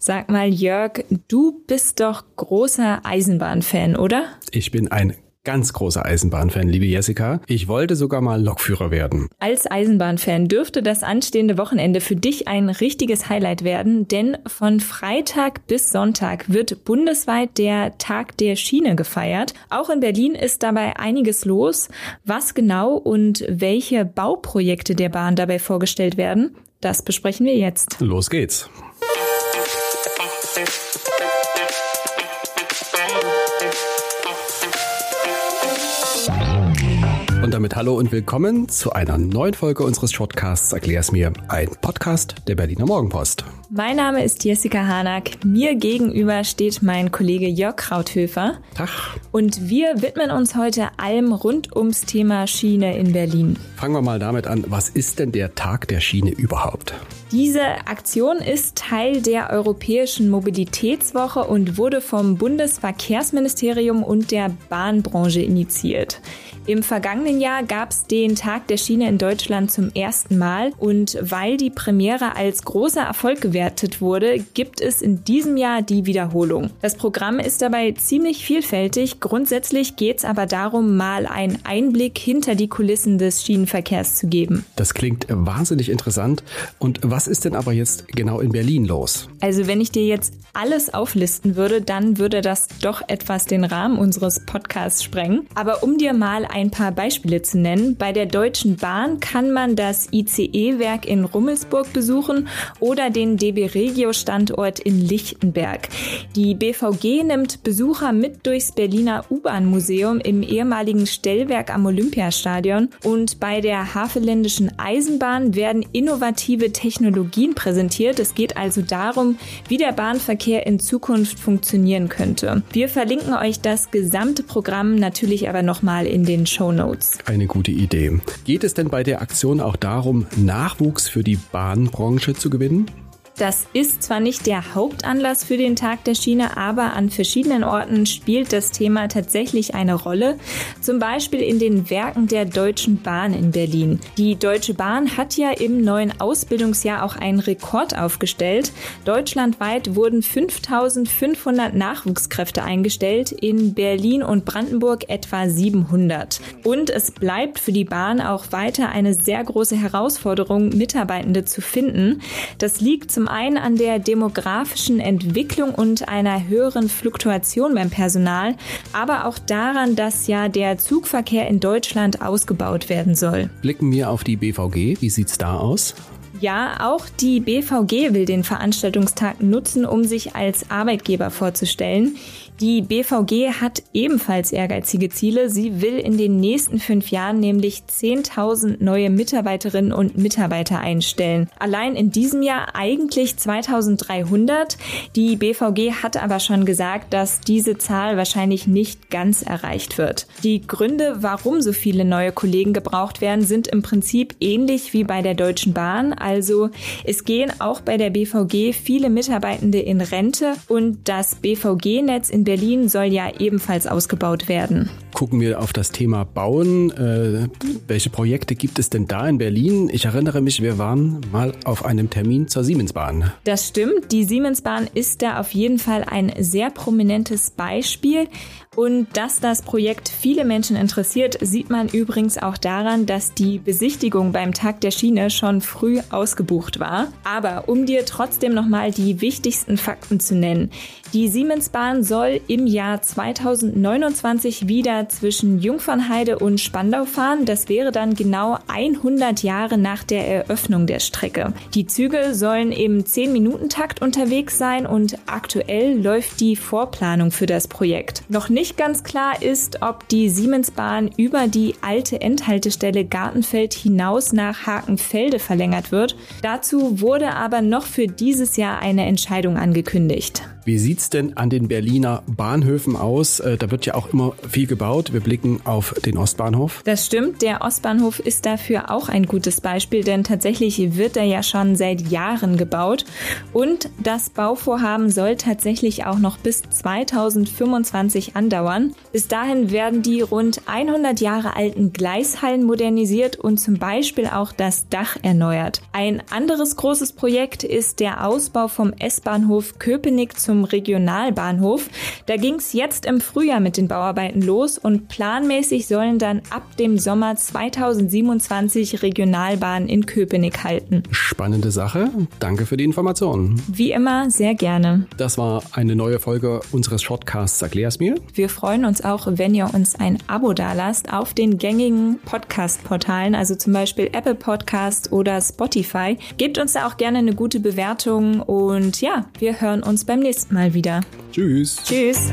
Sag mal, Jörg, du bist doch großer Eisenbahnfan, oder? Ich bin ein ganz großer Eisenbahnfan, liebe Jessica. Ich wollte sogar mal Lokführer werden. Als Eisenbahnfan dürfte das anstehende Wochenende für dich ein richtiges Highlight werden, denn von Freitag bis Sonntag wird bundesweit der Tag der Schiene gefeiert. Auch in Berlin ist dabei einiges los. Was genau und welche Bauprojekte der Bahn dabei vorgestellt werden, das besprechen wir jetzt. Los geht's. Thank you. Damit hallo und willkommen zu einer neuen Folge unseres Shortcasts Erklär's mir, ein Podcast der Berliner Morgenpost. Mein Name ist Jessica Hanack. Mir gegenüber steht mein Kollege Jörg Krauthöfer. Tag. Und wir widmen uns heute allem rund ums Thema Schiene in Berlin. Fangen wir mal damit an, was ist denn der Tag der Schiene überhaupt? Diese Aktion ist Teil der Europäischen Mobilitätswoche und wurde vom Bundesverkehrsministerium und der Bahnbranche initiiert. Im vergangenen Jahr gab es den Tag der Schiene in Deutschland zum ersten Mal und weil die Premiere als großer Erfolg gewertet wurde, gibt es in diesem Jahr die Wiederholung. Das Programm ist dabei ziemlich vielfältig. Grundsätzlich geht es aber darum, mal einen Einblick hinter die Kulissen des Schienenverkehrs zu geben. Das klingt wahnsinnig interessant. Und was ist denn aber jetzt genau in Berlin los? Also wenn ich dir jetzt alles auflisten würde, dann würde das doch etwas den Rahmen unseres Podcasts sprengen. Aber um dir mal ein paar Beispiele zu nennen. Bei der Deutschen Bahn kann man das ICE-Werk in Rummelsburg besuchen oder den DB Regio-Standort in Lichtenberg. Die BVG nimmt Besucher mit durchs Berliner U-Bahn-Museum im ehemaligen Stellwerk am Olympiastadion und bei der Havelländischen Eisenbahn werden innovative Technologien präsentiert. Es geht also darum, wie der Bahnverkehr in Zukunft funktionieren könnte. Wir verlinken euch das gesamte Programm natürlich aber nochmal in den Show Notes. Eine gute Idee. Geht es denn bei der Aktion auch darum, Nachwuchs für die Bahnbranche zu gewinnen? Das ist zwar nicht der Hauptanlass für den Tag der Schiene, aber an verschiedenen Orten spielt das Thema tatsächlich eine Rolle. Zum Beispiel in den Werken der Deutschen Bahn in Berlin. Die Deutsche Bahn hat ja im neuen Ausbildungsjahr auch einen Rekord aufgestellt. Deutschlandweit wurden 5500 Nachwuchskräfte eingestellt, in Berlin und Brandenburg etwa 700. Und es bleibt für die Bahn auch weiter eine sehr große Herausforderung, Mitarbeitende zu finden. Das liegt zum einen an der demografischen Entwicklung und einer höheren Fluktuation beim Personal, aber auch daran, dass ja der Zugverkehr in Deutschland ausgebaut werden soll. Blicken wir auf die BVG. Wie sieht's da aus? Ja, auch die BVG will den Veranstaltungstag nutzen, um sich als Arbeitgeber vorzustellen. Die BVG hat ebenfalls ehrgeizige Ziele. Sie will in den nächsten fünf Jahren nämlich 10.000 neue Mitarbeiterinnen und Mitarbeiter einstellen. Allein in diesem Jahr eigentlich 2.300. Die BVG hat aber schon gesagt, dass diese Zahl wahrscheinlich nicht ganz erreicht wird. Die Gründe, warum so viele neue Kollegen gebraucht werden, sind im Prinzip ähnlich wie bei der Deutschen Bahn. Also es gehen auch bei der BVG viele Mitarbeitende in Rente und das BVG-Netz in Berlin soll ja ebenfalls ausgebaut werden. Gucken wir auf das Thema Bauen. Äh, welche Projekte gibt es denn da in Berlin? Ich erinnere mich, wir waren mal auf einem Termin zur Siemensbahn. Das stimmt. Die Siemensbahn ist da auf jeden Fall ein sehr prominentes Beispiel. Und dass das Projekt viele Menschen interessiert, sieht man übrigens auch daran, dass die Besichtigung beim Tag der Schiene schon früh ausgebucht war. Aber um dir trotzdem nochmal die wichtigsten Fakten zu nennen. Die Siemensbahn soll im Jahr 2029 wieder zwischen Jungfernheide und Spandau fahren. Das wäre dann genau 100 Jahre nach der Eröffnung der Strecke. Die Züge sollen im 10-Minuten-Takt unterwegs sein und aktuell läuft die Vorplanung für das Projekt. Noch nicht ganz klar ist, ob die Siemensbahn über die alte Endhaltestelle Gartenfeld hinaus nach Hakenfelde verlängert wird. Dazu wurde aber noch für dieses Jahr eine Entscheidung angekündigt. Wie sieht's denn an den Berliner Bahnhöfen aus? Äh, da wird ja auch immer viel gebaut gebaut. Wir blicken auf den Ostbahnhof. Das stimmt. Der Ostbahnhof ist dafür auch ein gutes Beispiel, denn tatsächlich wird er ja schon seit Jahren gebaut. Und das Bauvorhaben soll tatsächlich auch noch bis 2025 andauern. Bis dahin werden die rund 100 Jahre alten Gleishallen modernisiert und zum Beispiel auch das Dach erneuert. Ein anderes großes Projekt ist der Ausbau vom S-Bahnhof Köpenick zum Regionalbahnhof. Da ging es jetzt im Frühjahr mit den Bauarbeiten los und planmäßig sollen dann ab dem Sommer 2027 Regionalbahnen in Köpenick halten. Spannende Sache. Danke für die Informationen. Wie immer, sehr gerne. Das war eine neue Folge unseres Shortcasts Erklär's mir. Wir freuen uns auch, wenn ihr uns ein Abo dalasst auf den gängigen Podcast-Portalen, also zum Beispiel Apple Podcast oder Spotify. Gebt uns da auch gerne eine gute Bewertung und ja, wir hören uns beim nächsten Mal wieder. Tschüss. Tschüss.